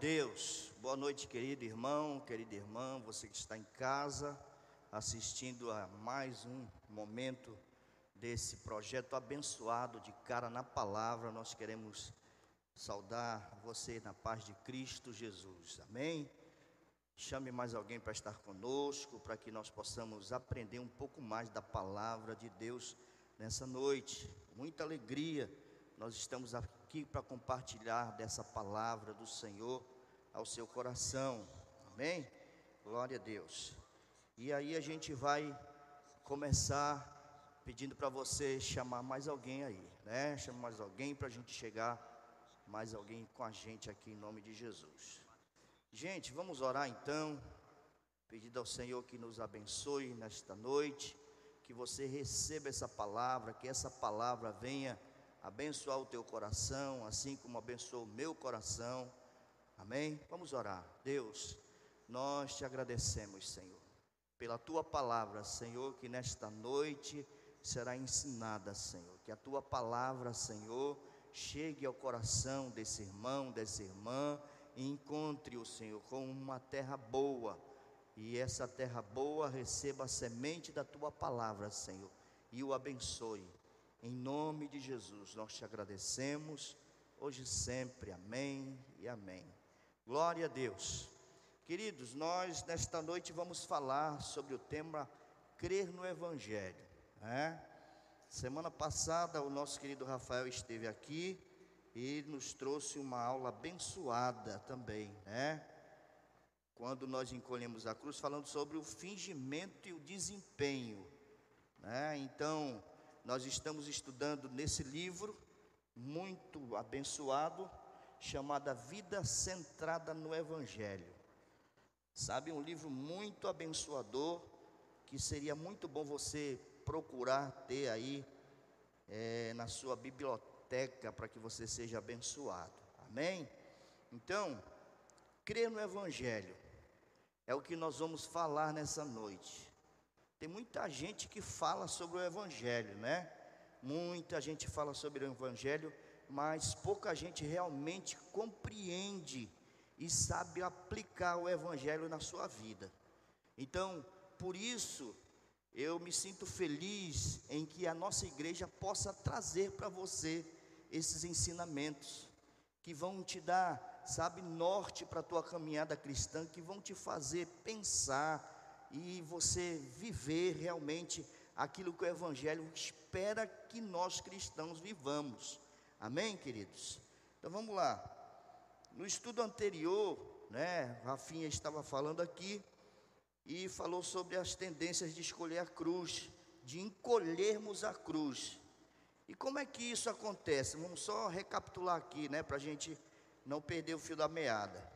Deus. Boa noite, querido irmão, querida irmã, você que está em casa assistindo a mais um momento desse projeto abençoado de cara na palavra. Nós queremos saudar você na paz de Cristo Jesus. Amém. Chame mais alguém para estar conosco, para que nós possamos aprender um pouco mais da palavra de Deus nessa noite. Muita alegria, nós estamos aqui para compartilhar dessa palavra do Senhor ao seu coração. Amém? Glória a Deus. E aí a gente vai começar pedindo para você chamar mais alguém aí, né? Chama mais alguém para a gente chegar, mais alguém com a gente aqui em nome de Jesus. Gente, vamos orar então. Pedindo ao Senhor que nos abençoe nesta noite, que você receba essa palavra, que essa palavra venha abençoar o teu coração, assim como abençoou o meu coração. Amém? Vamos orar. Deus, nós te agradecemos, Senhor, pela tua palavra, Senhor, que nesta noite será ensinada, Senhor. Que a tua palavra, Senhor, chegue ao coração desse irmão, dessa irmã e encontre o Senhor com uma terra boa, e essa terra boa receba a semente da tua palavra, Senhor, e o abençoe. Em nome de Jesus, nós te agradecemos, hoje e sempre, amém e amém. Glória a Deus. Queridos, nós nesta noite vamos falar sobre o tema crer no Evangelho. Né? Semana passada, o nosso querido Rafael esteve aqui e nos trouxe uma aula abençoada também, né? Quando nós encolhemos a cruz, falando sobre o fingimento e o desempenho, né? Então, nós estamos estudando nesse livro muito abençoado, chamado Vida Centrada no Evangelho. Sabe, um livro muito abençoador, que seria muito bom você procurar ter aí é, na sua biblioteca biblioteca para que você seja abençoado. Amém? Então, crer no Evangelho é o que nós vamos falar nessa noite. Tem muita gente que fala sobre o Evangelho, né? Muita gente fala sobre o Evangelho, mas pouca gente realmente compreende e sabe aplicar o Evangelho na sua vida. Então, por isso, eu me sinto feliz em que a nossa igreja possa trazer para você esses ensinamentos que vão te dar, sabe, norte para a tua caminhada cristã, que vão te fazer pensar e você viver realmente aquilo que o Evangelho espera que nós cristãos vivamos. Amém, queridos? Então vamos lá. No estudo anterior, né, Rafinha estava falando aqui e falou sobre as tendências de escolher a cruz, de encolhermos a cruz. E como é que isso acontece? Vamos só recapitular aqui, né, para a gente não perder o fio da meada.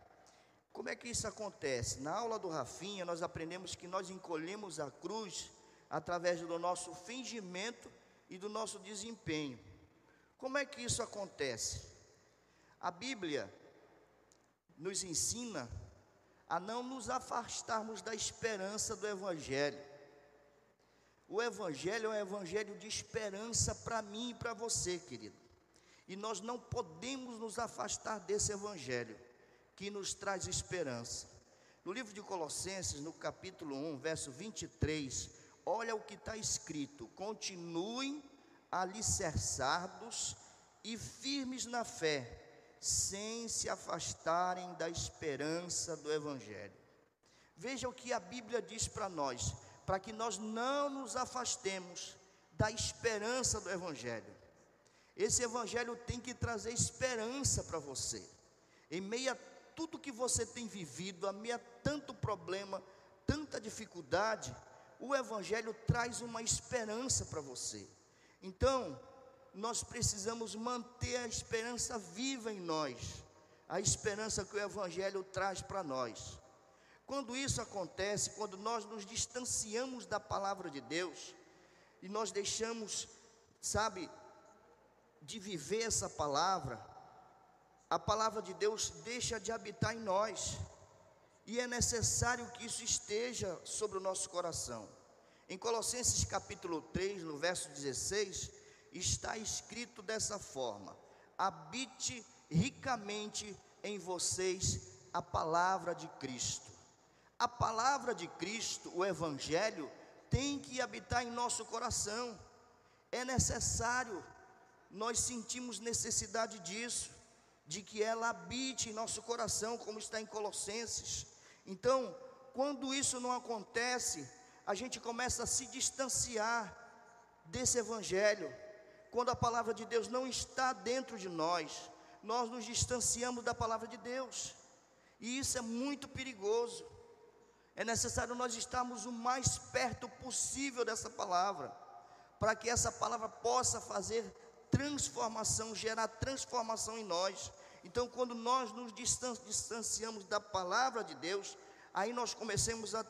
Como é que isso acontece? Na aula do Rafinha, nós aprendemos que nós encolhemos a cruz através do nosso fingimento e do nosso desempenho. Como é que isso acontece? A Bíblia nos ensina a não nos afastarmos da esperança do Evangelho. O Evangelho é um Evangelho de esperança para mim e para você, querido. E nós não podemos nos afastar desse Evangelho que nos traz esperança. No livro de Colossenses, no capítulo 1, verso 23, olha o que está escrito: continuem alicerçados e firmes na fé, sem se afastarem da esperança do Evangelho. Veja o que a Bíblia diz para nós para que nós não nos afastemos da esperança do Evangelho. Esse Evangelho tem que trazer esperança para você, em meio a tudo que você tem vivido, a tanto problema, tanta dificuldade, o Evangelho traz uma esperança para você. Então, nós precisamos manter a esperança viva em nós, a esperança que o Evangelho traz para nós. Quando isso acontece, quando nós nos distanciamos da palavra de Deus e nós deixamos, sabe, de viver essa palavra, a palavra de Deus deixa de habitar em nós. E é necessário que isso esteja sobre o nosso coração. Em Colossenses capítulo 3, no verso 16, está escrito dessa forma: habite ricamente em vocês a palavra de Cristo. A palavra de Cristo, o Evangelho, tem que habitar em nosso coração. É necessário, nós sentimos necessidade disso, de que ela habite em nosso coração, como está em Colossenses. Então, quando isso não acontece, a gente começa a se distanciar desse Evangelho. Quando a palavra de Deus não está dentro de nós, nós nos distanciamos da palavra de Deus, e isso é muito perigoso. É necessário nós estarmos o mais perto possível dessa palavra, para que essa palavra possa fazer transformação, gerar transformação em nós. Então, quando nós nos distanciamos da palavra de Deus, aí nós começamos a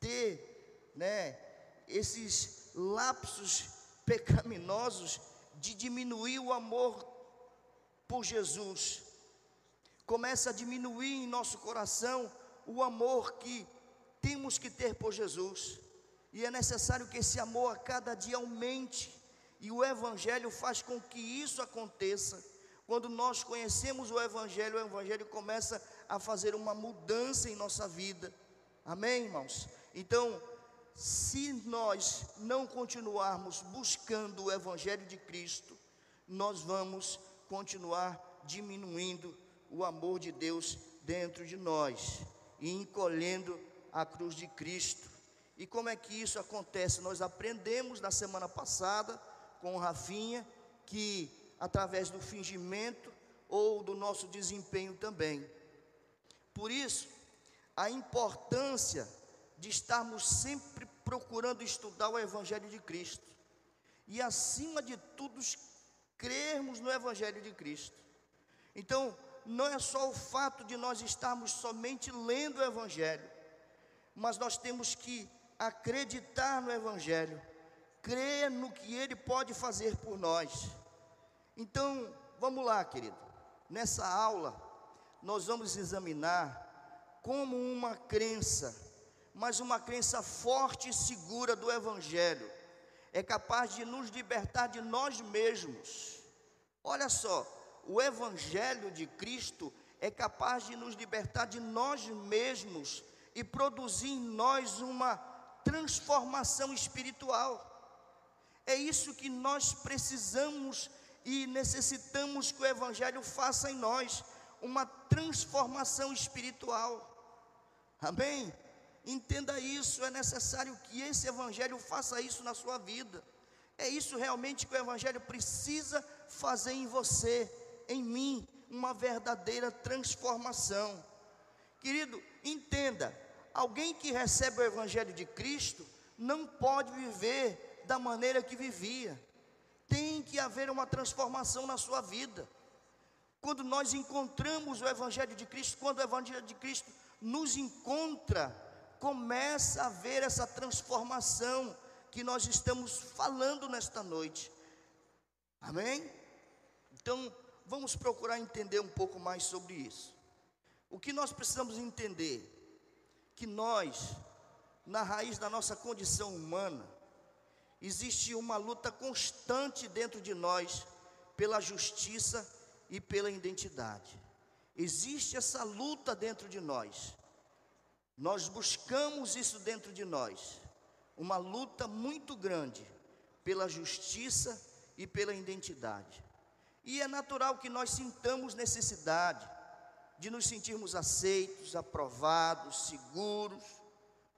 ter, né, esses lapsos pecaminosos de diminuir o amor por Jesus. Começa a diminuir em nosso coração o amor que temos que ter por Jesus. E é necessário que esse amor a cada dia aumente. E o Evangelho faz com que isso aconteça. Quando nós conhecemos o Evangelho, o Evangelho começa a fazer uma mudança em nossa vida. Amém, irmãos? Então, se nós não continuarmos buscando o Evangelho de Cristo, nós vamos continuar diminuindo o amor de Deus dentro de nós e encolhendo a cruz de Cristo. E como é que isso acontece? Nós aprendemos na semana passada com o Rafinha que através do fingimento ou do nosso desempenho também. Por isso, a importância de estarmos sempre procurando estudar o Evangelho de Cristo e, acima de tudo, crermos no Evangelho de Cristo. Então, não é só o fato de nós estarmos somente lendo o Evangelho, mas nós temos que acreditar no Evangelho, crer no que Ele pode fazer por nós. Então, vamos lá, querido. Nessa aula, nós vamos examinar como uma crença, mas uma crença forte e segura do Evangelho, é capaz de nos libertar de nós mesmos. Olha só, o Evangelho de Cristo é capaz de nos libertar de nós mesmos e produzir em nós uma transformação espiritual. É isso que nós precisamos e necessitamos que o Evangelho faça em nós, uma transformação espiritual. Amém? Entenda isso, é necessário que esse Evangelho faça isso na sua vida. É isso realmente que o Evangelho precisa fazer em você em mim uma verdadeira transformação. Querido, entenda: alguém que recebe o Evangelho de Cristo não pode viver da maneira que vivia, tem que haver uma transformação na sua vida. Quando nós encontramos o Evangelho de Cristo, quando o Evangelho de Cristo nos encontra, começa a haver essa transformação que nós estamos falando nesta noite. Amém? Então, vamos procurar entender um pouco mais sobre isso. O que nós precisamos entender? Que nós, na raiz da nossa condição humana, existe uma luta constante dentro de nós pela justiça e pela identidade. Existe essa luta dentro de nós. Nós buscamos isso dentro de nós. Uma luta muito grande pela justiça e pela identidade. E é natural que nós sintamos necessidade de nos sentirmos aceitos, aprovados, seguros,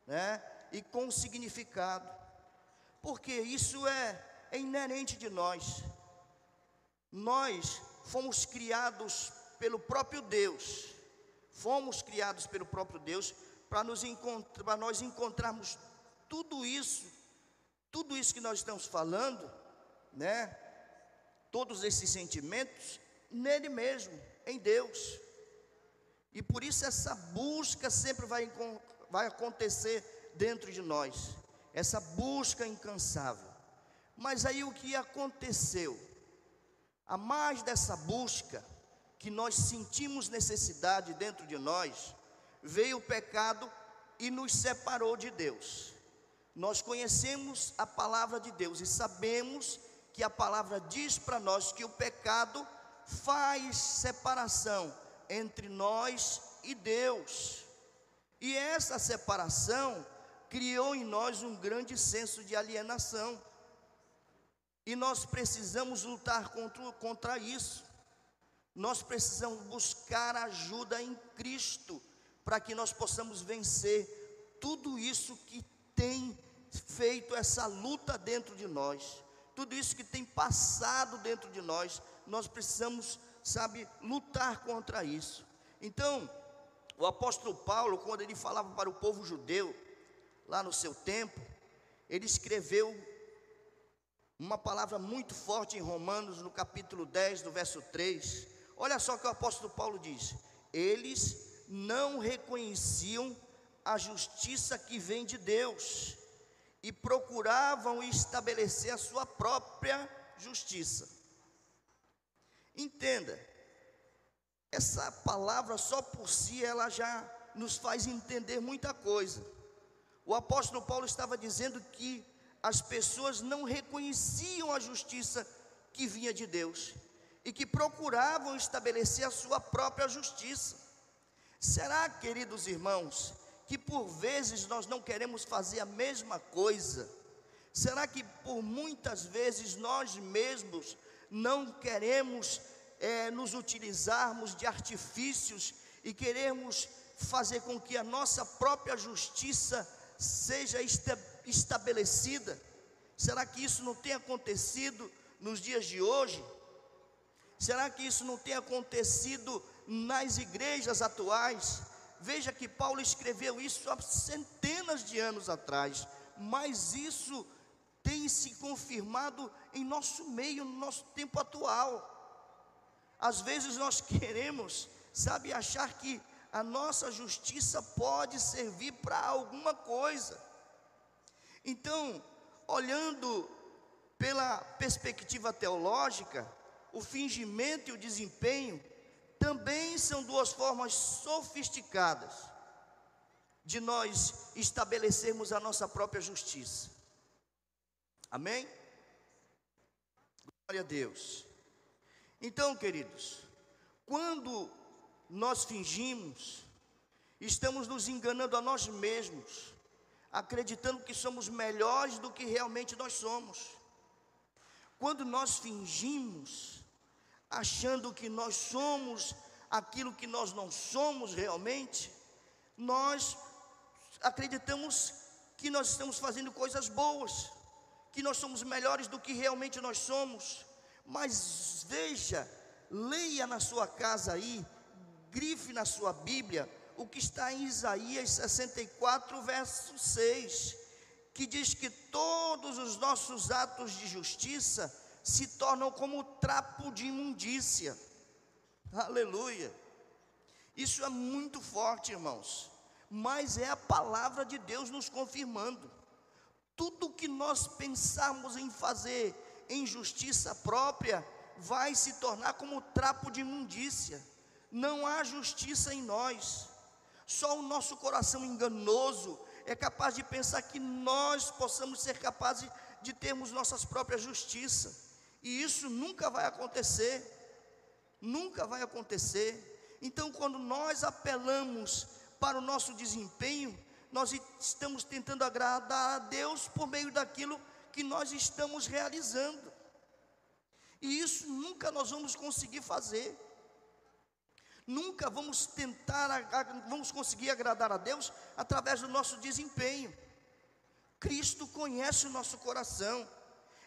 né? E com significado. Porque isso é, é inerente de nós. Nós fomos criados pelo próprio Deus. Fomos criados pelo próprio Deus para nos para nós encontrarmos tudo isso, tudo isso que nós estamos falando, né? todos esses sentimentos nele mesmo, em Deus. E por isso essa busca sempre vai, vai acontecer dentro de nós, essa busca incansável. Mas aí o que aconteceu? A mais dessa busca, que nós sentimos necessidade dentro de nós, veio o pecado e nos separou de Deus. Nós conhecemos a palavra de Deus e sabemos que a palavra diz para nós que o pecado faz separação entre nós e Deus. E essa separação criou em nós um grande senso de alienação. E nós precisamos lutar contra, contra isso. Nós precisamos buscar ajuda em Cristo para que nós possamos vencer tudo isso que tem feito essa luta dentro de nós, tudo isso que tem passado dentro de nós, nós precisamos, sabe, lutar contra isso. Então, o apóstolo Paulo, quando ele falava para o povo judeu, lá no seu tempo, ele escreveu uma palavra muito forte em Romanos, no capítulo 10, do verso 3. Olha só o que o apóstolo Paulo diz: Eles não reconheciam a justiça que vem de Deus e procuravam estabelecer a sua própria justiça. Entenda, essa palavra só por si ela já nos faz entender muita coisa. O apóstolo Paulo estava dizendo que as pessoas não reconheciam a justiça que vinha de Deus e que procuravam estabelecer a sua própria justiça. Será, queridos irmãos, que por vezes nós não queremos fazer a mesma coisa? Será que por muitas vezes nós mesmos não queremos é, nos utilizarmos de artifícios e queremos fazer com que a nossa própria justiça seja esta, estabelecida? Será que isso não tem acontecido nos dias de hoje? Será que isso não tem acontecido nas igrejas atuais? Veja que Paulo escreveu isso há centenas de anos atrás, mas isso tem se confirmado em nosso meio, no nosso tempo atual. Às vezes nós queremos, sabe, achar que a nossa justiça pode servir para alguma coisa. Então, olhando pela perspectiva teológica, o fingimento e o desempenho também são duas formas sofisticadas de nós estabelecermos a nossa própria justiça. Amém? Glória a Deus. Então, queridos, quando nós fingimos, estamos nos enganando a nós mesmos, acreditando que somos melhores do que realmente nós somos. Quando nós fingimos, achando que nós somos aquilo que nós não somos realmente, nós acreditamos que nós estamos fazendo coisas boas, que nós somos melhores do que realmente nós somos. Mas veja, leia na sua casa aí, grife na sua Bíblia, o que está em Isaías 64, verso 6, que diz que todos os nossos atos de justiça se tornam como trapo de imundícia. Aleluia. Isso é muito forte, irmãos. Mas é a palavra de Deus nos confirmando. Tudo que nós pensarmos em fazer em justiça própria vai se tornar como trapo de imundícia. Não há justiça em nós. Só o nosso coração enganoso é capaz de pensar que nós possamos ser capazes de termos nossas próprias justiças. E isso nunca vai acontecer. Nunca vai acontecer. Então, quando nós apelamos para o nosso desempenho, nós estamos tentando agradar a Deus por meio daquilo que nós estamos realizando. E isso nunca nós vamos conseguir fazer. Nunca vamos tentar, vamos conseguir agradar a Deus através do nosso desempenho. Cristo conhece o nosso coração.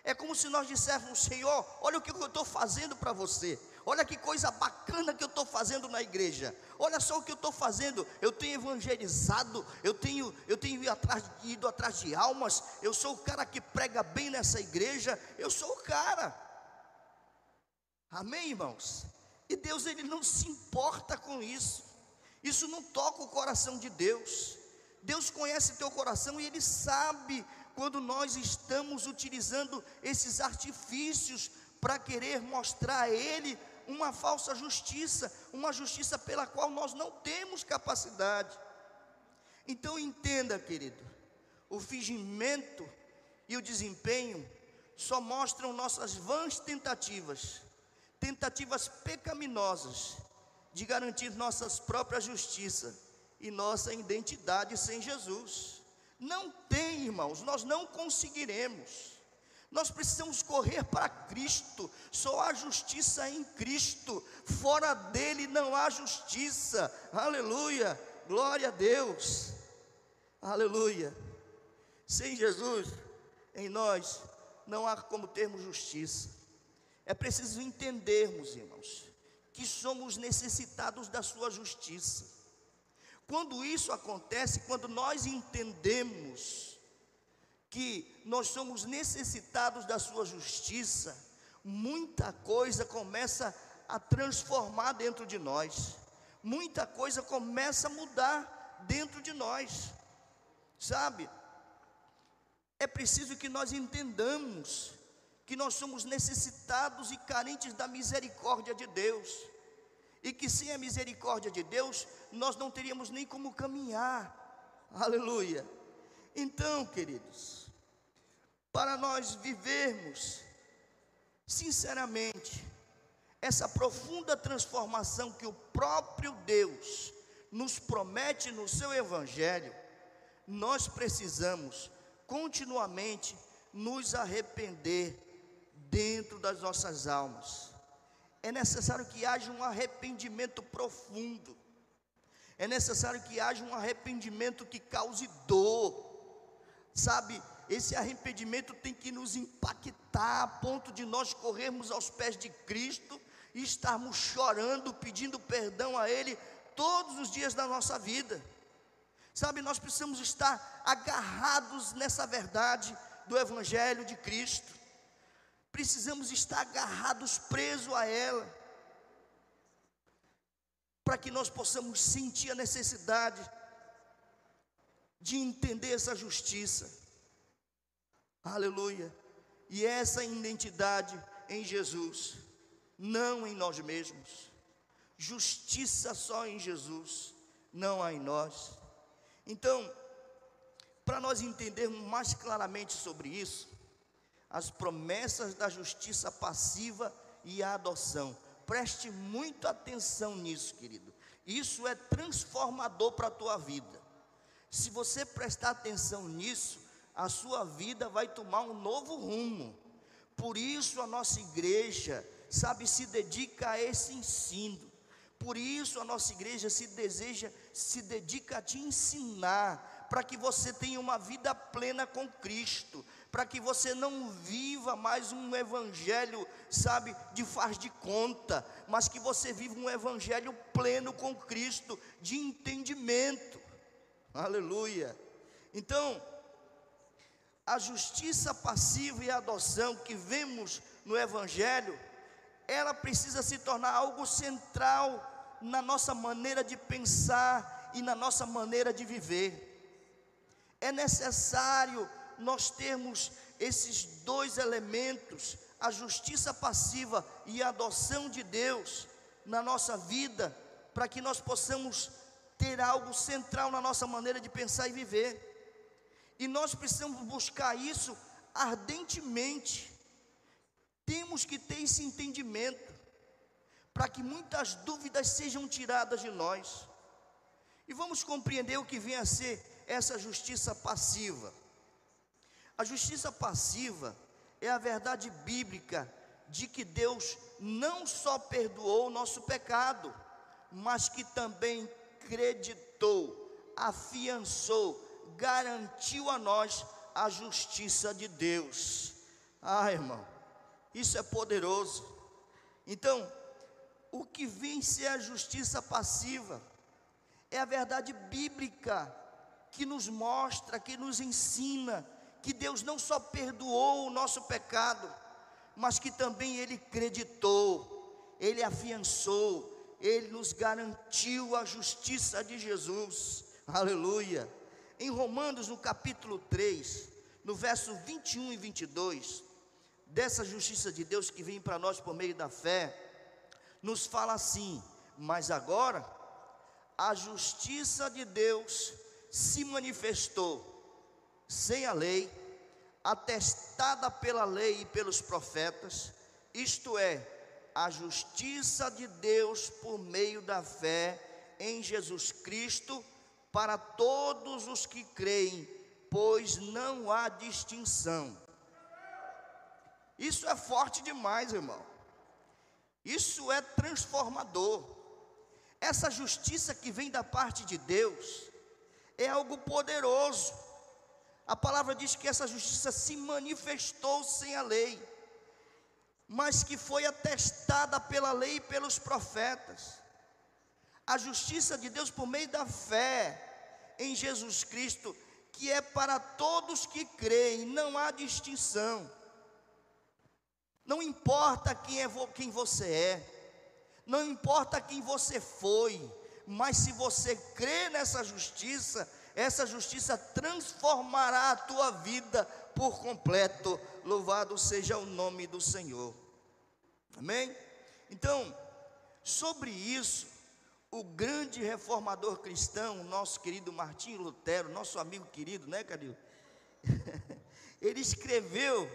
É como se nós disséssemos, Senhor, olha o que eu estou fazendo para você. Olha que coisa bacana que eu estou fazendo na igreja. Olha só o que eu estou fazendo. Eu tenho evangelizado, eu tenho, eu tenho ido atrás, ido atrás de almas. Eu sou o cara que prega bem nessa igreja. Eu sou o cara. Amém, irmãos? E Deus ele não se importa com isso. Isso não toca o coração de Deus. Deus conhece teu coração e Ele sabe quando nós estamos utilizando esses artifícios para querer mostrar a Ele uma falsa justiça, uma justiça pela qual nós não temos capacidade. Então entenda, querido, o fingimento e o desempenho só mostram nossas vãs tentativas, tentativas pecaminosas de garantir nossas próprias justiça e nossa identidade sem Jesus. Não tem, irmãos, nós não conseguiremos. Nós precisamos correr para Cristo, só há justiça em Cristo, fora dele não há justiça, aleluia, glória a Deus, aleluia. Sem Jesus em nós, não há como termos justiça. É preciso entendermos, irmãos, que somos necessitados da Sua justiça. Quando isso acontece, quando nós entendemos que nós somos necessitados da Sua justiça, muita coisa começa a transformar dentro de nós, muita coisa começa a mudar dentro de nós, sabe? É preciso que nós entendamos que nós somos necessitados e carentes da misericórdia de Deus, e que sem a misericórdia de Deus, nós não teríamos nem como caminhar, aleluia. Então, queridos, para nós vivermos, sinceramente, essa profunda transformação que o próprio Deus nos promete no seu Evangelho, nós precisamos continuamente nos arrepender dentro das nossas almas. É necessário que haja um arrependimento profundo. É necessário que haja um arrependimento que cause dor. Sabe, esse arrependimento tem que nos impactar a ponto de nós corrermos aos pés de Cristo e estarmos chorando, pedindo perdão a Ele todos os dias da nossa vida. Sabe, nós precisamos estar agarrados nessa verdade do Evangelho de Cristo. Precisamos estar agarrados, presos a ela, para que nós possamos sentir a necessidade de entender essa justiça. Aleluia. E essa identidade em Jesus, não em nós mesmos. Justiça só em Jesus, não há em nós. Então, para nós entendermos mais claramente sobre isso, as promessas da justiça passiva e a adoção. Preste muita atenção nisso, querido. Isso é transformador para a tua vida. Se você prestar atenção nisso, a sua vida vai tomar um novo rumo. Por isso a nossa igreja, sabe, se dedica a esse ensino. Por isso a nossa igreja se deseja, se dedica a te ensinar, para que você tenha uma vida plena com Cristo, para que você não viva mais um evangelho, sabe, de faz de conta, mas que você viva um evangelho pleno com Cristo, de entendimento. Aleluia. Então, a justiça passiva e a adoção que vemos no evangelho, ela precisa se tornar algo central na nossa maneira de pensar e na nossa maneira de viver. É necessário nós termos esses dois elementos, a justiça passiva e a adoção de Deus na nossa vida, para que nós possamos ter algo central na nossa maneira de pensar e viver. E nós precisamos buscar isso ardentemente. Temos que ter esse entendimento para que muitas dúvidas sejam tiradas de nós. E vamos compreender o que vem a ser essa justiça passiva. A justiça passiva é a verdade bíblica de que Deus não só perdoou o nosso pecado, mas que também creditou, afiançou, garantiu a nós a justiça de Deus. Ah, irmão, isso é poderoso. Então, o que vem ser a justiça passiva é a verdade bíblica que nos mostra, que nos ensina que Deus não só perdoou o nosso pecado, mas que também Ele creditou, Ele afiançou, Ele nos garantiu a justiça de Jesus. Aleluia. Em Romanos, no capítulo 3, no verso 21 e 22, dessa justiça de Deus que vem para nós por meio da fé, nos fala assim: mas agora a justiça de Deus se manifestou sem a lei, atestada pela lei e pelos profetas, isto é, a justiça de Deus por meio da fé em Jesus Cristo para todos os que creem, pois não há distinção. Isso é forte demais, irmão. Isso é transformador. Essa justiça que vem da parte de Deus é algo poderoso. A palavra diz que essa justiça se manifestou sem a lei, mas que foi atestada pela lei e pelos profetas. A justiça de Deus por meio da fé em Jesus Cristo, que é para todos que creem, não há distinção. Não importa quem, é, quem você é, não importa quem você foi, mas se você crê nessa justiça, essa justiça transformará a tua vida por completo. Louvado seja o nome do Senhor. Amém? Então, sobre isso, o grande reformador cristão, nosso querido Martinho Lutero, nosso amigo querido, né, Cadil? Ele escreveu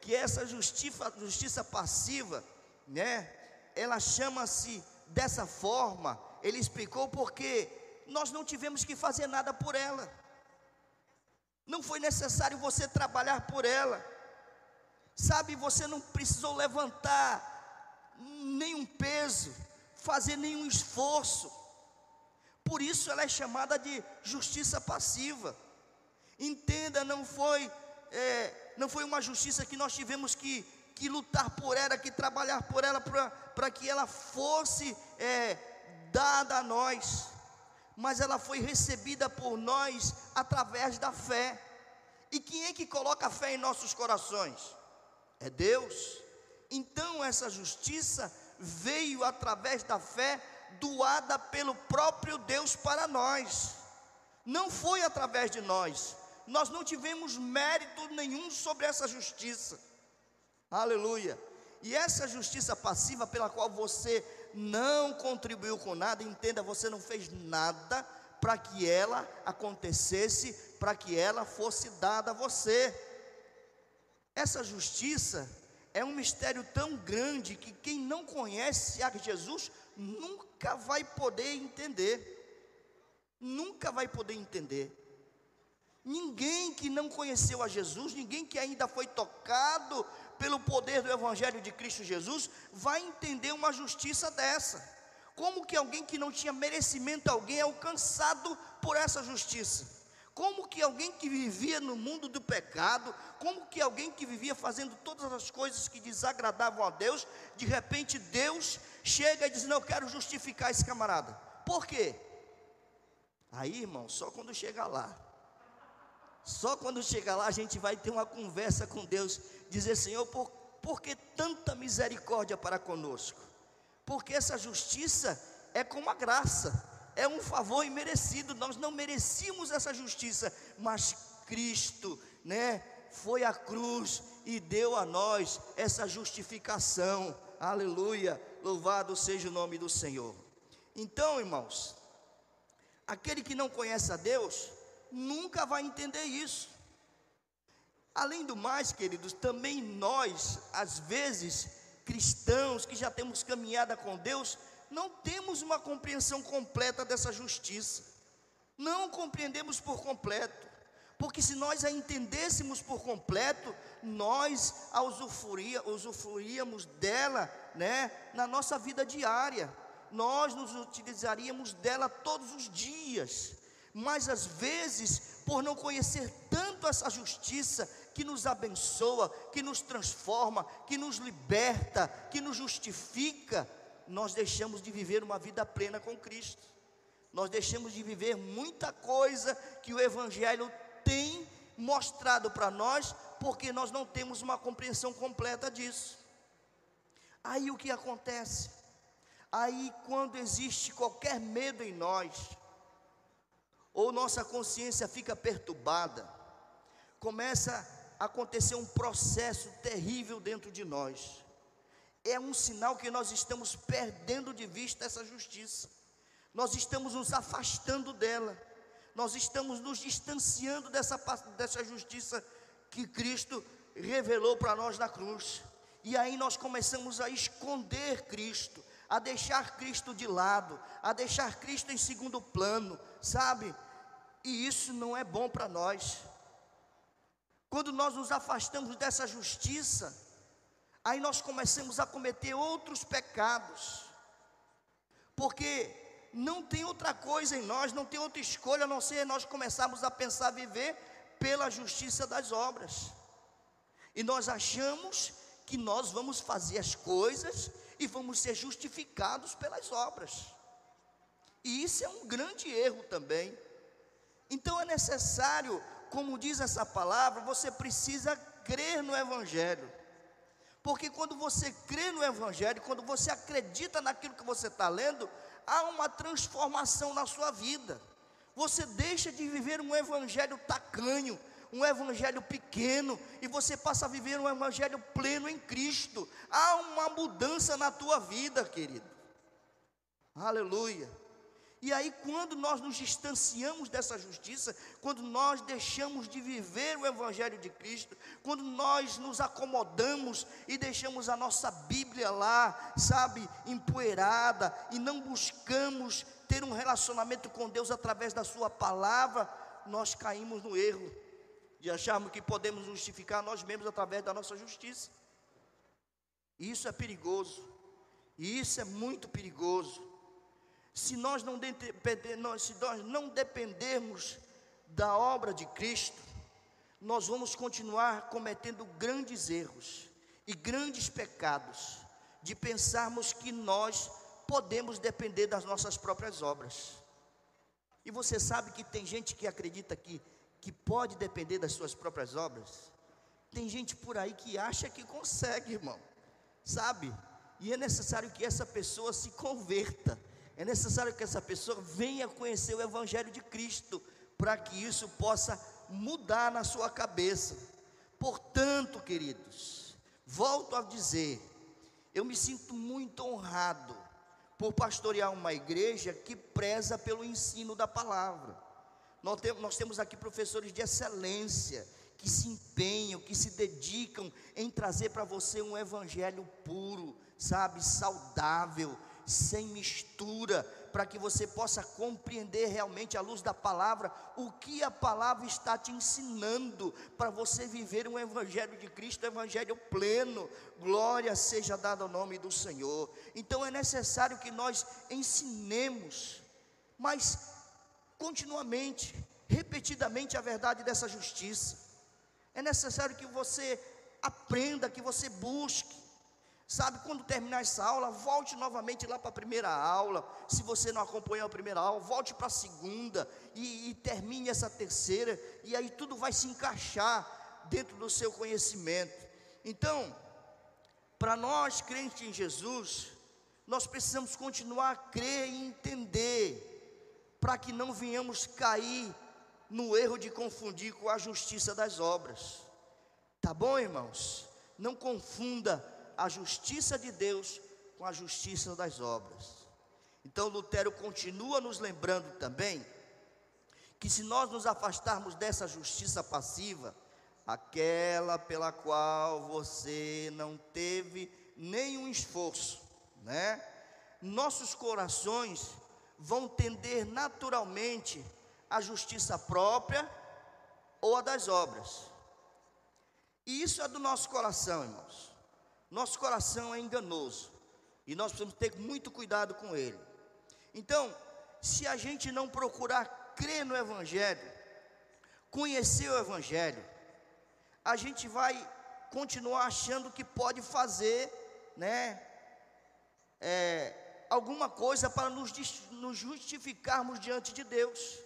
que essa justiça, justiça passiva, né, ela chama-se dessa forma, ele explicou porque nós não tivemos que fazer nada por ela. Não foi necessário você trabalhar por ela. Sabe, você não precisou levantar nenhum peso, fazer nenhum esforço. Por isso ela é chamada de justiça passiva. Entenda, não foi é, não foi uma justiça que nós tivemos que, que lutar por ela, que trabalhar por ela para que ela fosse é, dada a nós, mas ela foi recebida por nós através da fé. E quem é que coloca a fé em nossos corações? É Deus. Então essa justiça veio através da fé doada pelo próprio Deus para nós. Não foi através de nós. Nós não tivemos mérito nenhum sobre essa justiça. Aleluia. E essa justiça passiva pela qual você não contribuiu com nada, entenda, você não fez nada para que ela acontecesse, para que ela fosse dada a você. Essa justiça é um mistério tão grande que quem não conhece a Jesus nunca vai poder entender. Nunca vai poder entender. Ninguém que não conheceu a Jesus, ninguém que ainda foi tocado pelo poder do Evangelho de Cristo Jesus, vai entender uma justiça dessa. Como que alguém que não tinha merecimento alguém é alcançado por essa justiça? Como que alguém que vivia no mundo do pecado, como que alguém que vivia fazendo todas as coisas que desagradavam a Deus, de repente Deus chega e diz: Não, eu quero justificar esse camarada. Por quê? Aí, irmão, só quando chega lá, só quando chegar lá a gente vai ter uma conversa com Deus, dizer: Senhor, por, por que tanta misericórdia para conosco? Porque essa justiça é como a graça, é um favor imerecido. Nós não merecíamos essa justiça, mas Cristo, né, foi à cruz e deu a nós essa justificação. Aleluia! Louvado seja o nome do Senhor. Então, irmãos, aquele que não conhece a Deus, nunca vai entender isso. Além do mais, queridos, também nós, às vezes, cristãos que já temos caminhada com Deus, não temos uma compreensão completa dessa justiça. Não compreendemos por completo. Porque se nós a entendêssemos por completo, nós a usufruía, usufruíamos dela, né, na nossa vida diária. Nós nos utilizaríamos dela todos os dias mas às vezes, por não conhecer tanto essa justiça que nos abençoa, que nos transforma, que nos liberta, que nos justifica, nós deixamos de viver uma vida plena com Cristo. Nós deixamos de viver muita coisa que o Evangelho tem mostrado para nós, porque nós não temos uma compreensão completa disso. Aí o que acontece? Aí, quando existe qualquer medo em nós, ou nossa consciência fica perturbada, começa a acontecer um processo terrível dentro de nós. É um sinal que nós estamos perdendo de vista essa justiça, nós estamos nos afastando dela, nós estamos nos distanciando dessa, dessa justiça que Cristo revelou para nós na cruz. E aí nós começamos a esconder Cristo, a deixar Cristo de lado, a deixar Cristo em segundo plano, sabe? E isso não é bom para nós. Quando nós nos afastamos dessa justiça, aí nós começamos a cometer outros pecados, porque não tem outra coisa em nós, não tem outra escolha a não ser nós começarmos a pensar viver pela justiça das obras. E nós achamos que nós vamos fazer as coisas e vamos ser justificados pelas obras. E isso é um grande erro também. Então é necessário, como diz essa palavra, você precisa crer no Evangelho. Porque quando você crê no Evangelho, quando você acredita naquilo que você está lendo, há uma transformação na sua vida. Você deixa de viver um Evangelho tacanho, um evangelho pequeno e você passa a viver um evangelho pleno em Cristo. Há uma mudança na tua vida, querido. Aleluia. E aí, quando nós nos distanciamos dessa justiça, quando nós deixamos de viver o Evangelho de Cristo, quando nós nos acomodamos e deixamos a nossa Bíblia lá, sabe, empoeirada, e não buscamos ter um relacionamento com Deus através da Sua palavra, nós caímos no erro de acharmos que podemos justificar nós mesmos através da nossa justiça. Isso é perigoso. Isso é muito perigoso. Se nós não, se nós não dependermos da obra de Cristo, nós vamos continuar cometendo grandes erros e grandes pecados de pensarmos que nós podemos depender das nossas próprias obras. E você sabe que tem gente que acredita que que pode depender das suas próprias obras? Tem gente por aí que acha que consegue, irmão, sabe? E é necessário que essa pessoa se converta, é necessário que essa pessoa venha conhecer o Evangelho de Cristo, para que isso possa mudar na sua cabeça. Portanto, queridos, volto a dizer, eu me sinto muito honrado por pastorear uma igreja que preza pelo ensino da palavra. Nós temos, aqui professores de excelência, que se empenham, que se dedicam em trazer para você um evangelho puro, sabe, saudável, sem mistura, para que você possa compreender realmente à luz da palavra o que a palavra está te ensinando para você viver um evangelho de Cristo, um evangelho pleno. Glória seja dada ao nome do Senhor. Então é necessário que nós ensinemos, mas continuamente, repetidamente a verdade dessa justiça. É necessário que você aprenda, que você busque. Sabe, quando terminar essa aula, volte novamente lá para a primeira aula. Se você não acompanhou a primeira aula, volte para a segunda e, e termine essa terceira, e aí tudo vai se encaixar dentro do seu conhecimento. Então, para nós crentes em Jesus, nós precisamos continuar a crer e entender para que não venhamos cair no erro de confundir com a justiça das obras. Tá bom, irmãos? Não confunda a justiça de Deus com a justiça das obras. Então Lutero continua nos lembrando também que se nós nos afastarmos dessa justiça passiva, aquela pela qual você não teve nenhum esforço, né? Nossos corações vão tender naturalmente à justiça própria ou a das obras. E isso é do nosso coração, irmãos. Nosso coração é enganoso e nós precisamos ter muito cuidado com ele. Então, se a gente não procurar crer no Evangelho, conhecer o Evangelho, a gente vai continuar achando que pode fazer, né? É, alguma coisa para nos, nos justificarmos diante de Deus.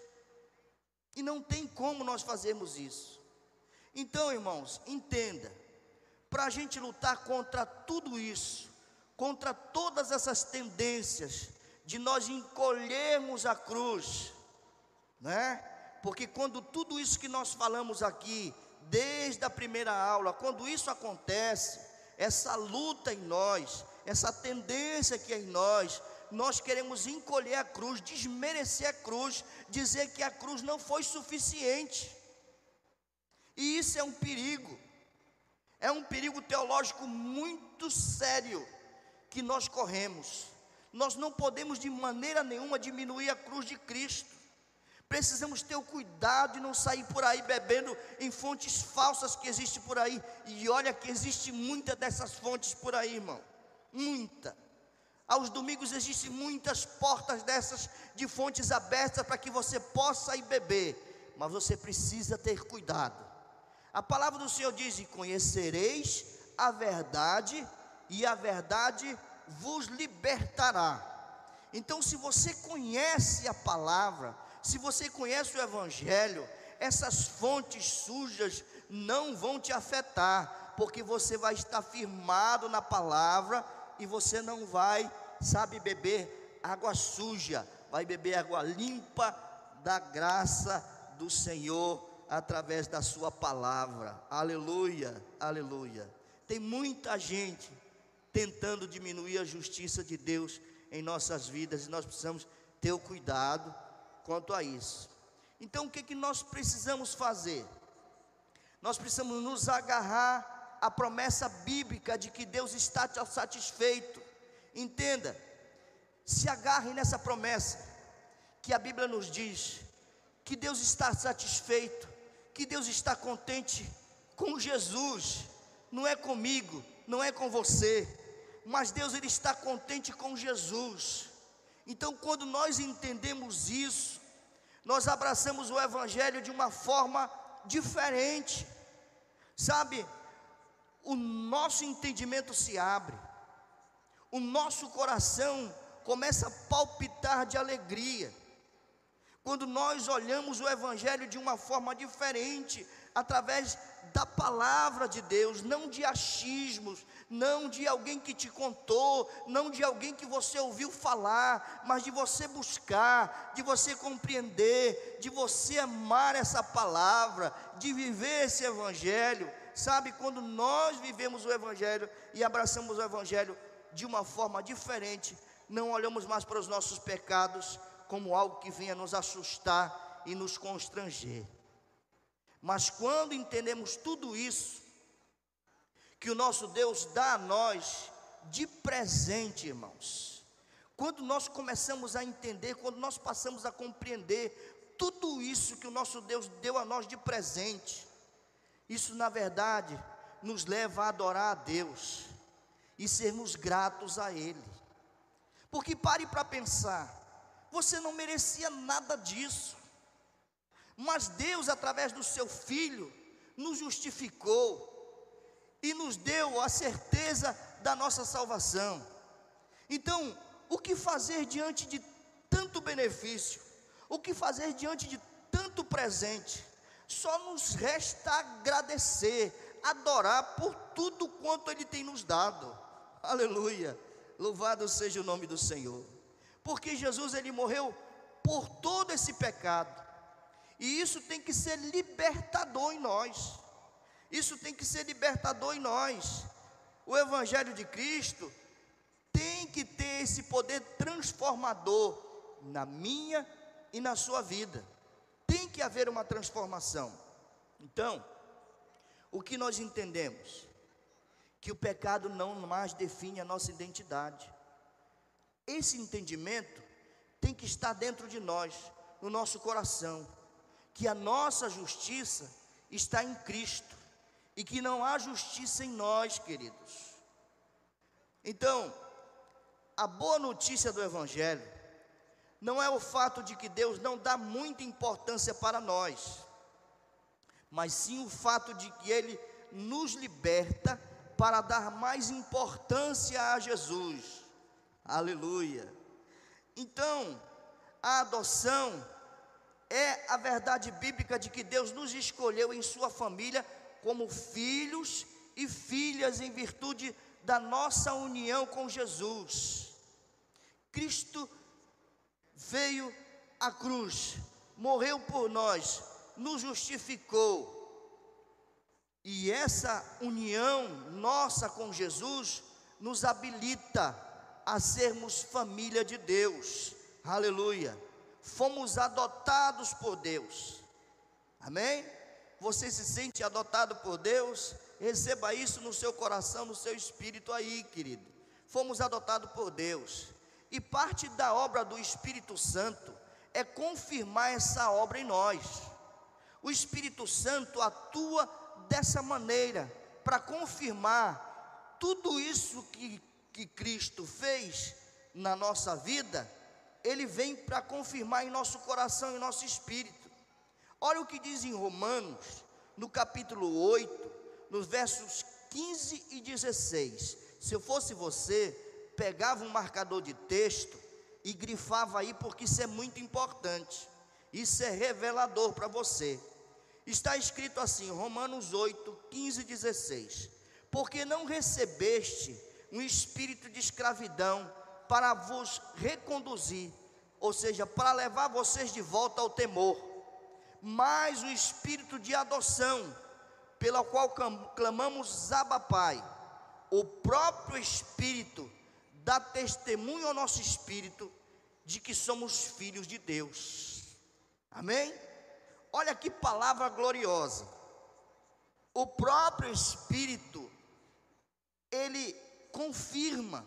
E não tem como nós fazermos isso. Então, irmãos, entenda: para a gente lutar contra tudo isso, contra todas essas tendências de nós encolhermos a cruz, né? Porque quando tudo isso que nós falamos aqui, desde a primeira aula, quando isso acontece, essa luta em nós, essa tendência que é em nós, nós queremos encolher a cruz, desmerecer a cruz, dizer que a cruz não foi suficiente. E isso é um perigo. É um perigo teológico muito sério que nós corremos. Nós não podemos de maneira nenhuma diminuir a cruz de Cristo. Precisamos ter o cuidado de não sair por aí bebendo em fontes falsas que existem por aí. E olha que existe muita dessas fontes por aí, irmão. Muita. Aos domingos existem muitas portas dessas de fontes abertas para que você possa ir beber, mas você precisa ter cuidado. A palavra do Senhor diz: Conhecereis a verdade, e a verdade vos libertará. Então, se você conhece a palavra, se você conhece o Evangelho, essas fontes sujas não vão te afetar, porque você vai estar firmado na palavra e você não vai sabe beber água suja, vai beber água limpa da graça do Senhor através da Sua palavra. Aleluia, aleluia. Tem muita gente tentando diminuir a justiça de Deus em nossas vidas e nós precisamos ter o cuidado quanto a isso. Então, o que, que nós precisamos fazer? Nós precisamos nos agarrar à promessa bíblica de que Deus está satisfeito Entenda, se agarre nessa promessa que a Bíblia nos diz que Deus está satisfeito, que Deus está contente com Jesus, não é comigo, não é com você, mas Deus ele está contente com Jesus. Então, quando nós entendemos isso, nós abraçamos o evangelho de uma forma diferente. Sabe? O nosso entendimento se abre o nosso coração começa a palpitar de alegria. Quando nós olhamos o Evangelho de uma forma diferente, através da palavra de Deus, não de achismos, não de alguém que te contou, não de alguém que você ouviu falar, mas de você buscar, de você compreender, de você amar essa palavra, de viver esse Evangelho. Sabe, quando nós vivemos o Evangelho e abraçamos o Evangelho, de uma forma diferente, não olhamos mais para os nossos pecados como algo que venha nos assustar e nos constranger. Mas quando entendemos tudo isso, que o nosso Deus dá a nós de presente, irmãos, quando nós começamos a entender, quando nós passamos a compreender tudo isso que o nosso Deus deu a nós de presente, isso na verdade nos leva a adorar a Deus e sermos gratos a Ele. Porque pare para pensar, você não merecia nada disso, mas Deus, através do Seu Filho, nos justificou e nos deu a certeza da nossa salvação. Então, o que fazer diante de tanto benefício? O que fazer diante de tanto presente? Só nos resta agradecer, adorar por tudo quanto Ele tem nos dado. Aleluia. Louvado seja o nome do Senhor. Porque Jesus ele morreu por todo esse pecado. E isso tem que ser libertador em nós. Isso tem que ser libertador em nós. O evangelho de Cristo tem que ter esse poder transformador na minha e na sua vida. Tem que haver uma transformação. Então, o que nós entendemos? que o pecado não mais define a nossa identidade. Esse entendimento tem que estar dentro de nós, no nosso coração, que a nossa justiça está em Cristo e que não há justiça em nós, queridos. Então, a boa notícia do Evangelho não é o fato de que Deus não dá muita importância para nós, mas sim o fato de que Ele nos liberta para dar mais importância a Jesus. Aleluia. Então, a adoção é a verdade bíblica de que Deus nos escolheu em Sua família como filhos e filhas em virtude da nossa união com Jesus. Cristo veio à cruz, morreu por nós, nos justificou e essa união nossa com Jesus nos habilita a sermos família de Deus. Aleluia. Fomos adotados por Deus. Amém? Você se sente adotado por Deus? Receba isso no seu coração, no seu espírito aí, querido. Fomos adotados por Deus. E parte da obra do Espírito Santo é confirmar essa obra em nós. O Espírito Santo atua dessa maneira para confirmar tudo isso que, que Cristo fez na nossa vida, ele vem para confirmar em nosso coração e nosso espírito. Olha o que diz em Romanos, no capítulo 8, nos versos 15 e 16. Se eu fosse você, pegava um marcador de texto e grifava aí, porque isso é muito importante. Isso é revelador para você. Está escrito assim, Romanos 8, 15 e 16: Porque não recebeste um espírito de escravidão para vos reconduzir, ou seja, para levar vocês de volta ao temor, mas o espírito de adoção, pela qual clamamos Zaba Pai, o próprio espírito dá testemunho ao nosso espírito de que somos filhos de Deus. Amém? Olha que palavra gloriosa. O próprio espírito ele confirma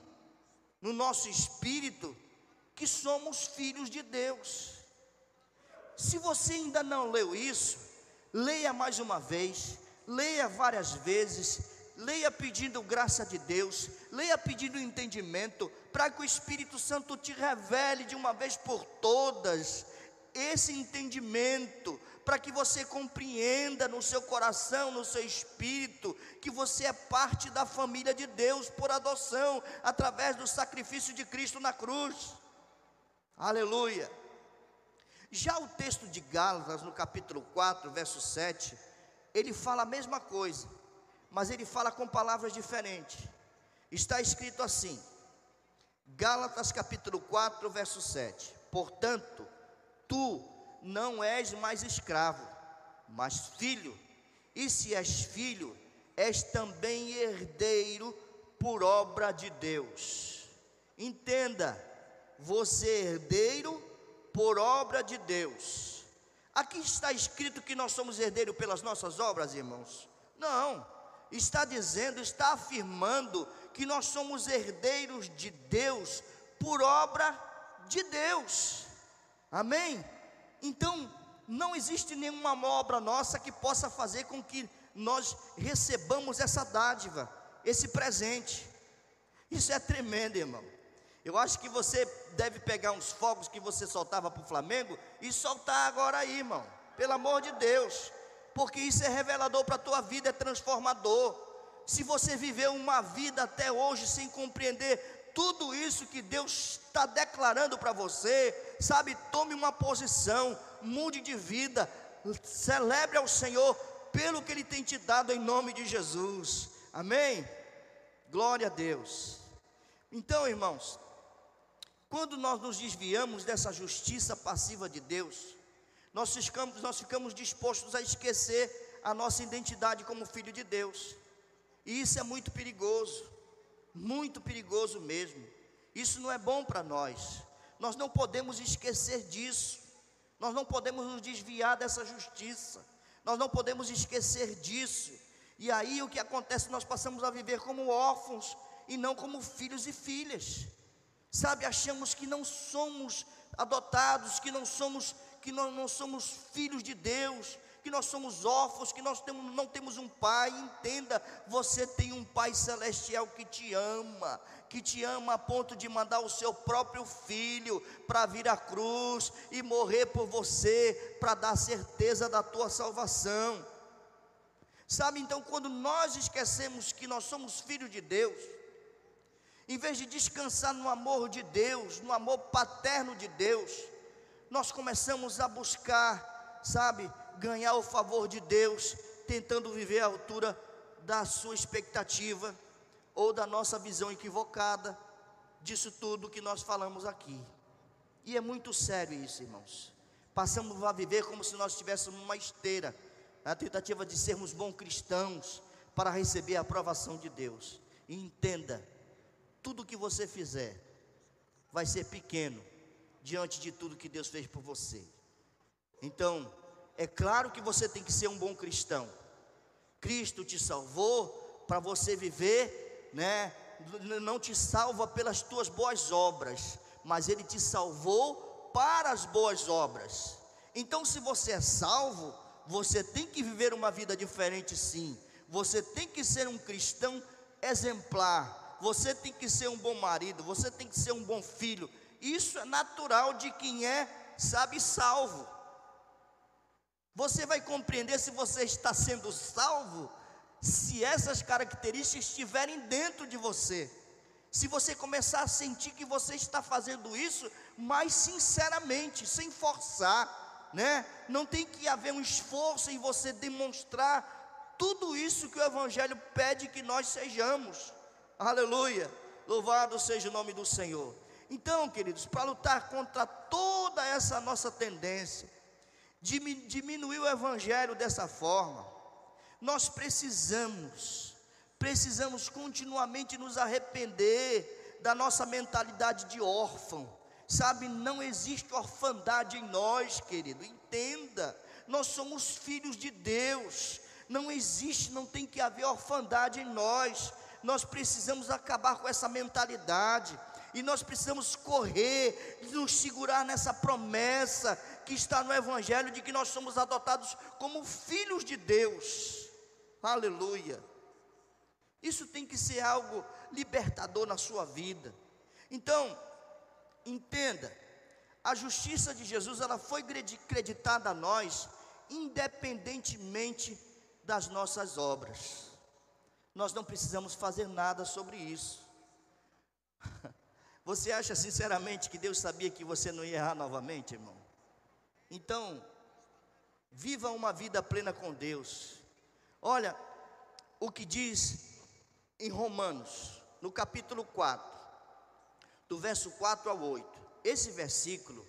no nosso espírito que somos filhos de Deus. Se você ainda não leu isso, leia mais uma vez, leia várias vezes, leia pedindo graça de Deus, leia pedindo entendimento, para que o Espírito Santo te revele de uma vez por todas esse entendimento, para que você compreenda no seu coração, no seu espírito, que você é parte da família de Deus por adoção, através do sacrifício de Cristo na cruz. Aleluia. Já o texto de Gálatas, no capítulo 4, verso 7, ele fala a mesma coisa, mas ele fala com palavras diferentes. Está escrito assim, Gálatas capítulo 4, verso 7. Portanto, tu não és mais escravo, mas filho. E se és filho, és também herdeiro por obra de Deus. Entenda, você é herdeiro por obra de Deus. Aqui está escrito que nós somos herdeiros pelas nossas obras, irmãos? Não, está dizendo, está afirmando que nós somos herdeiros de Deus por obra de Deus. Amém? Então, não existe nenhuma obra nossa que possa fazer com que nós recebamos essa dádiva, esse presente. Isso é tremendo, irmão. Eu acho que você deve pegar uns fogos que você soltava para o Flamengo e soltar agora aí, irmão. Pelo amor de Deus. Porque isso é revelador para a tua vida, é transformador. Se você viveu uma vida até hoje sem compreender tudo isso que Deus está declarando para você, sabe, tome uma posição, mude de vida, celebre ao Senhor pelo que Ele tem te dado em nome de Jesus, amém? Glória a Deus. Então, irmãos, quando nós nos desviamos dessa justiça passiva de Deus, nós ficamos, nós ficamos dispostos a esquecer a nossa identidade como filho de Deus, e isso é muito perigoso muito perigoso mesmo. Isso não é bom para nós. Nós não podemos esquecer disso. Nós não podemos nos desviar dessa justiça. Nós não podemos esquecer disso. E aí o que acontece? Nós passamos a viver como órfãos e não como filhos e filhas. Sabe, achamos que não somos adotados, que não somos que nós não somos filhos de Deus, que nós somos órfãos, que nós temos, não temos um pai. Entenda, você tem um pai celestial que te ama, que te ama a ponto de mandar o seu próprio filho para vir à cruz e morrer por você, para dar certeza da tua salvação. Sabe, então, quando nós esquecemos que nós somos filhos de Deus, em vez de descansar no amor de Deus, no amor paterno de Deus, nós começamos a buscar, sabe, ganhar o favor de Deus, tentando viver à altura da sua expectativa ou da nossa visão equivocada disso tudo que nós falamos aqui. E é muito sério isso, irmãos. Passamos a viver como se nós estivéssemos uma esteira, na tentativa de sermos bons cristãos para receber a aprovação de Deus. E entenda, tudo que você fizer vai ser pequeno diante de tudo que Deus fez por você. Então, é claro que você tem que ser um bom cristão. Cristo te salvou para você viver, né? Não te salva pelas tuas boas obras, mas Ele te salvou para as boas obras. Então, se você é salvo, você tem que viver uma vida diferente, sim. Você tem que ser um cristão exemplar. Você tem que ser um bom marido. Você tem que ser um bom filho. Isso é natural de quem é, sabe, salvo. Você vai compreender se você está sendo salvo, se essas características estiverem dentro de você. Se você começar a sentir que você está fazendo isso, mas sinceramente, sem forçar, né? Não tem que haver um esforço em você demonstrar tudo isso que o Evangelho pede que nós sejamos. Aleluia! Louvado seja o nome do Senhor. Então, queridos, para lutar contra toda essa nossa tendência, diminuir o evangelho dessa forma, nós precisamos, precisamos continuamente nos arrepender da nossa mentalidade de órfão. Sabe, não existe orfandade em nós, querido, entenda. Nós somos filhos de Deus. Não existe, não tem que haver orfandade em nós. Nós precisamos acabar com essa mentalidade e nós precisamos correr, nos segurar nessa promessa que está no Evangelho de que nós somos adotados como filhos de Deus. Aleluia. Isso tem que ser algo libertador na sua vida. Então, entenda, a justiça de Jesus ela foi creditada a nós independentemente das nossas obras. Nós não precisamos fazer nada sobre isso. Você acha sinceramente que Deus sabia que você não ia errar novamente, irmão? Então, viva uma vida plena com Deus. Olha o que diz em Romanos, no capítulo 4, do verso 4 ao 8. Esse versículo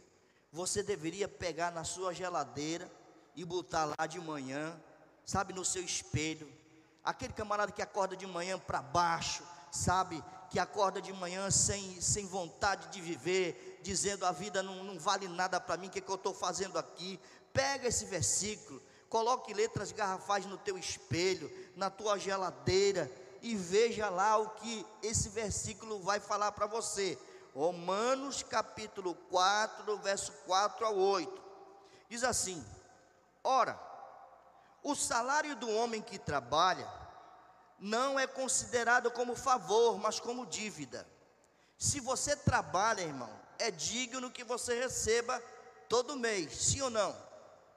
você deveria pegar na sua geladeira e botar lá de manhã, sabe, no seu espelho. Aquele camarada que acorda de manhã para baixo, sabe, que acorda de manhã sem, sem vontade de viver, dizendo a vida não, não vale nada para mim, o que, que eu estou fazendo aqui? Pega esse versículo, coloque letras garrafais no teu espelho, na tua geladeira, e veja lá o que esse versículo vai falar para você. Romanos capítulo 4, verso 4 ao 8. Diz assim: Ora, o salário do homem que trabalha não é considerado como favor, mas como dívida. Se você trabalha, irmão, é digno que você receba todo mês, sim ou não?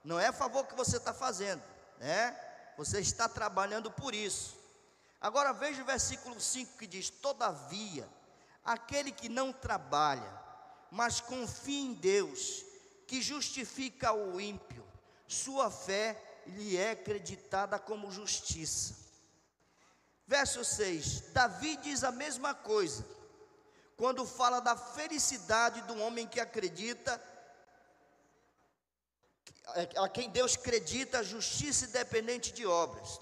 Não é favor que você está fazendo, né? Você está trabalhando por isso. Agora veja o versículo 5 que diz: Todavia, aquele que não trabalha, mas confia em Deus, que justifica o ímpio, sua fé lhe é acreditada como justiça. Verso 6: Davi diz a mesma coisa, quando fala da felicidade do homem que acredita, a quem Deus acredita, justiça independente de obras.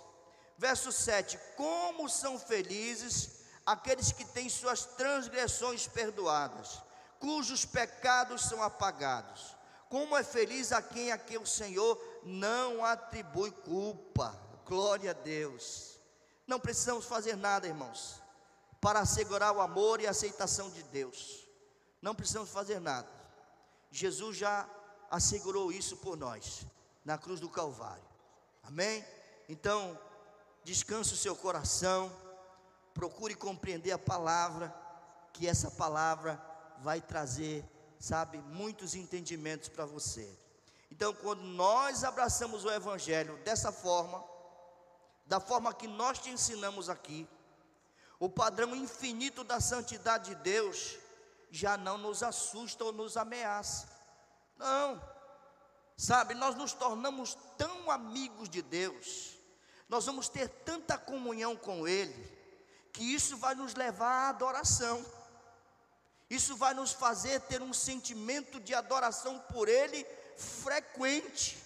Verso 7: Como são felizes aqueles que têm suas transgressões perdoadas, cujos pecados são apagados. Como é feliz a quem a quem o Senhor não atribui culpa. Glória a Deus. Não precisamos fazer nada, irmãos, para assegurar o amor e a aceitação de Deus. Não precisamos fazer nada. Jesus já assegurou isso por nós, na cruz do Calvário. Amém? Então, descanse o seu coração, procure compreender a palavra, que essa palavra vai trazer, sabe, muitos entendimentos para você. Então, quando nós abraçamos o Evangelho dessa forma, da forma que nós te ensinamos aqui, o padrão infinito da santidade de Deus já não nos assusta ou nos ameaça. Não, sabe, nós nos tornamos tão amigos de Deus, nós vamos ter tanta comunhão com Ele, que isso vai nos levar à adoração, isso vai nos fazer ter um sentimento de adoração por Ele frequente.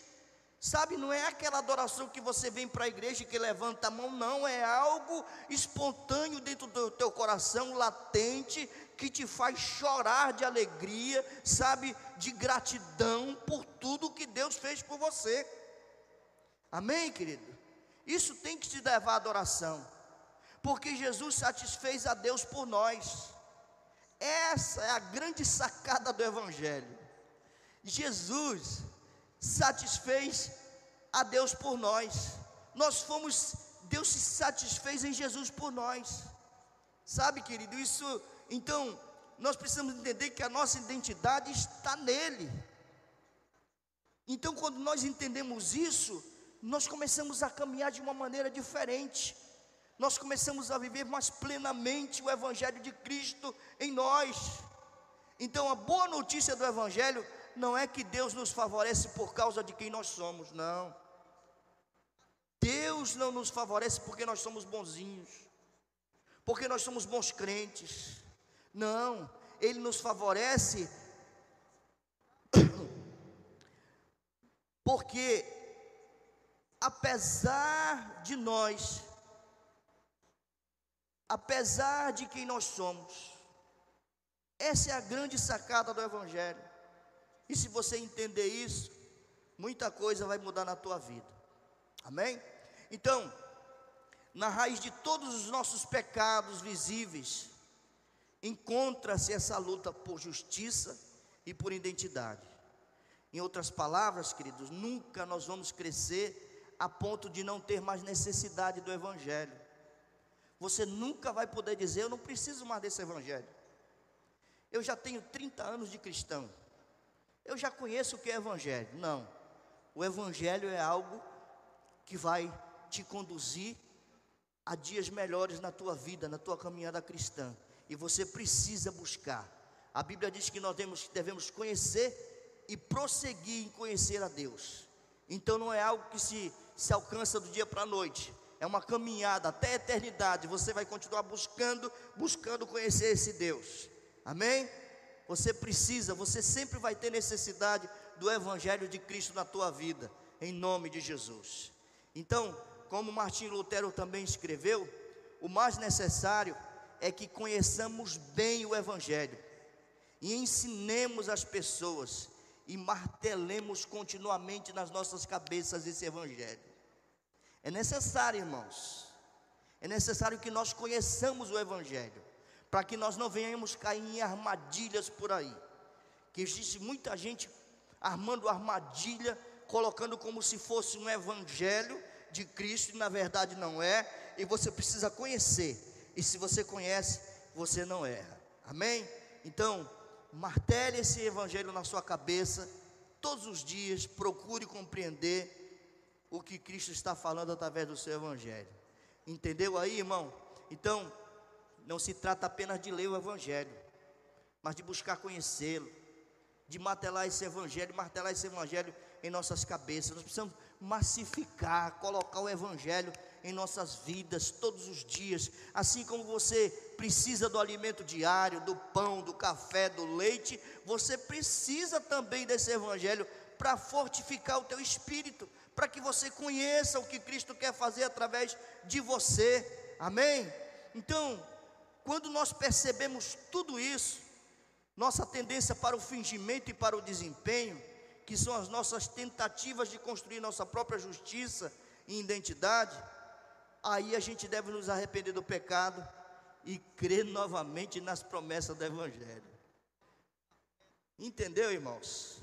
Sabe, não é aquela adoração que você vem para a igreja e que levanta a mão, não, é algo espontâneo dentro do teu coração, latente, que te faz chorar de alegria, sabe, de gratidão por tudo que Deus fez por você. Amém, querido? Isso tem que te levar à adoração, porque Jesus satisfez a Deus por nós. Essa é a grande sacada do Evangelho. Jesus satisfez a Deus por nós. Nós fomos, Deus se satisfez em Jesus por nós. Sabe, querido, isso, então, nós precisamos entender que a nossa identidade está nele. Então, quando nós entendemos isso, nós começamos a caminhar de uma maneira diferente. Nós começamos a viver mais plenamente o Evangelho de Cristo em nós. Então, a boa notícia do Evangelho não é que Deus nos favorece por causa de quem nós somos, não. Deus não nos favorece porque nós somos bonzinhos, porque nós somos bons crentes. Não, Ele nos favorece porque, apesar de nós, apesar de quem nós somos, essa é a grande sacada do Evangelho. E se você entender isso, muita coisa vai mudar na tua vida. Amém? Então, na raiz de todos os nossos pecados visíveis, encontra-se essa luta por justiça e por identidade. Em outras palavras, queridos, nunca nós vamos crescer a ponto de não ter mais necessidade do Evangelho. Você nunca vai poder dizer: Eu não preciso mais desse Evangelho. Eu já tenho 30 anos de cristão. Eu já conheço o que é Evangelho. Não. O Evangelho é algo que vai te conduzir a dias melhores na tua vida, na tua caminhada cristã. E você precisa buscar. A Bíblia diz que nós devemos, conhecer e prosseguir em conhecer a Deus. Então não é algo que se, se alcança do dia para a noite. É uma caminhada até a eternidade. Você vai continuar buscando, buscando conhecer esse Deus. Amém? Você precisa, você sempre vai ter necessidade do Evangelho de Cristo na tua vida, em nome de Jesus. Então, como Martim Lutero também escreveu, o mais necessário é que conheçamos bem o Evangelho e ensinemos as pessoas e martelemos continuamente nas nossas cabeças esse Evangelho. É necessário, irmãos, é necessário que nós conheçamos o Evangelho, para que nós não venhamos cair em armadilhas por aí. Que existe muita gente armando armadilha, colocando como se fosse um Evangelho de Cristo, e na verdade não é, e você precisa conhecer, e se você conhece, você não erra, amém? Então, martele esse Evangelho na sua cabeça, todos os dias, procure compreender o que Cristo está falando através do seu Evangelho, entendeu aí, irmão? Então, não se trata apenas de ler o Evangelho, mas de buscar conhecê-lo, de martelar esse Evangelho, martelar esse Evangelho em nossas cabeças. Nós precisamos massificar, colocar o Evangelho em nossas vidas todos os dias, assim como você precisa do alimento diário, do pão, do café, do leite, você precisa também desse Evangelho para fortificar o teu espírito, para que você conheça o que Cristo quer fazer através de você, amém? Então, quando nós percebemos tudo isso, nossa tendência para o fingimento e para o desempenho, que são as nossas tentativas de construir nossa própria justiça e identidade, aí a gente deve nos arrepender do pecado e crer novamente nas promessas do Evangelho. Entendeu, irmãos?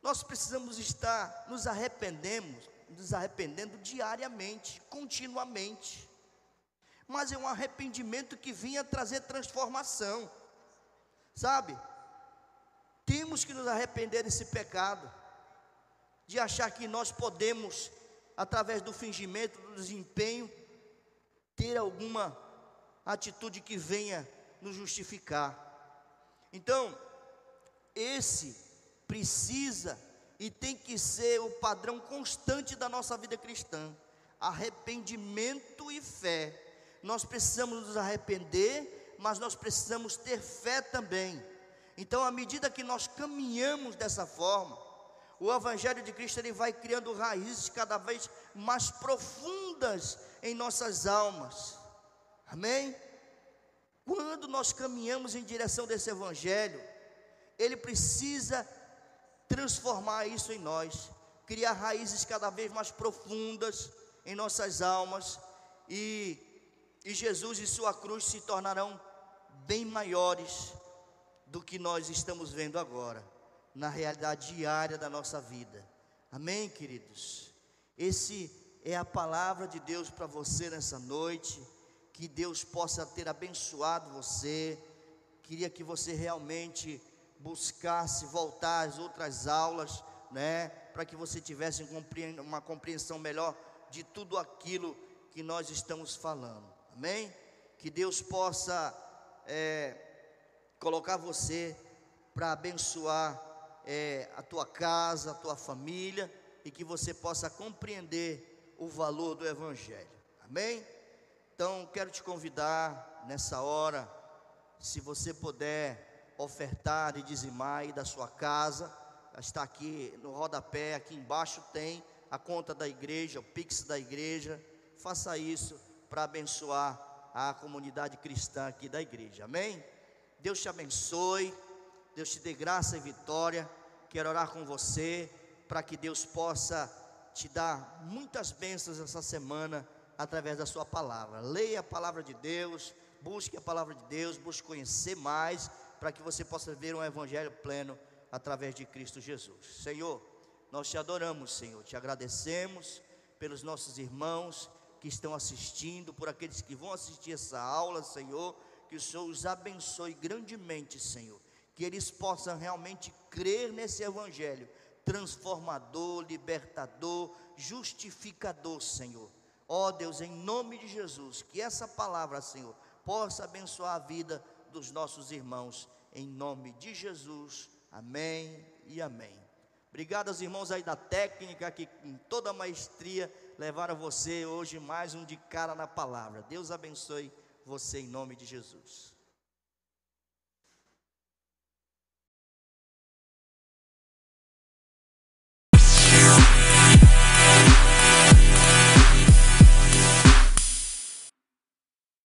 Nós precisamos estar nos arrependemos, nos arrependendo diariamente, continuamente. Mas é um arrependimento que vinha trazer transformação. Sabe? Temos que nos arrepender desse pecado, de achar que nós podemos, através do fingimento, do desempenho, ter alguma atitude que venha nos justificar. Então, esse precisa e tem que ser o padrão constante da nossa vida cristã: arrependimento e fé. Nós precisamos nos arrepender, mas nós precisamos ter fé também. Então, à medida que nós caminhamos dessa forma, o Evangelho de Cristo ele vai criando raízes cada vez mais profundas em nossas almas. Amém? Quando nós caminhamos em direção desse Evangelho, ele precisa transformar isso em nós, criar raízes cada vez mais profundas em nossas almas e, e Jesus e sua cruz se tornarão bem maiores do que nós estamos vendo agora, na realidade diária da nossa vida. Amém, queridos? Esse é a palavra de Deus para você nessa noite. Que Deus possa ter abençoado você. Queria que você realmente buscasse voltar às outras aulas, né, para que você tivesse uma compreensão melhor de tudo aquilo que nós estamos falando. Amém? Que Deus possa é, colocar você para abençoar é, a tua casa, a tua família e que você possa compreender o valor do Evangelho. Amém? Então, quero te convidar nessa hora, se você puder ofertar e dizimar aí da sua casa, está aqui no rodapé, aqui embaixo tem a conta da igreja, o Pix da igreja. Faça isso para abençoar a comunidade cristã aqui da igreja. Amém? Deus te abençoe. Deus te dê graça e vitória. Quero orar com você para que Deus possa te dar muitas bênçãos essa semana através da sua palavra. Leia a palavra de Deus, busque a palavra de Deus, busque conhecer mais para que você possa ver um evangelho pleno através de Cristo Jesus. Senhor, nós te adoramos, Senhor, te agradecemos pelos nossos irmãos que estão assistindo, por aqueles que vão assistir essa aula, Senhor, que o Senhor os abençoe grandemente, Senhor, que eles possam realmente crer nesse evangelho transformador, libertador, justificador, Senhor. Ó oh, Deus, em nome de Jesus, que essa palavra, Senhor, possa abençoar a vida dos nossos irmãos, em nome de Jesus. Amém e amém. Obrigado aos irmãos aí da técnica que com toda a maestria levaram você hoje mais um de cara na palavra. Deus abençoe você em nome de Jesus.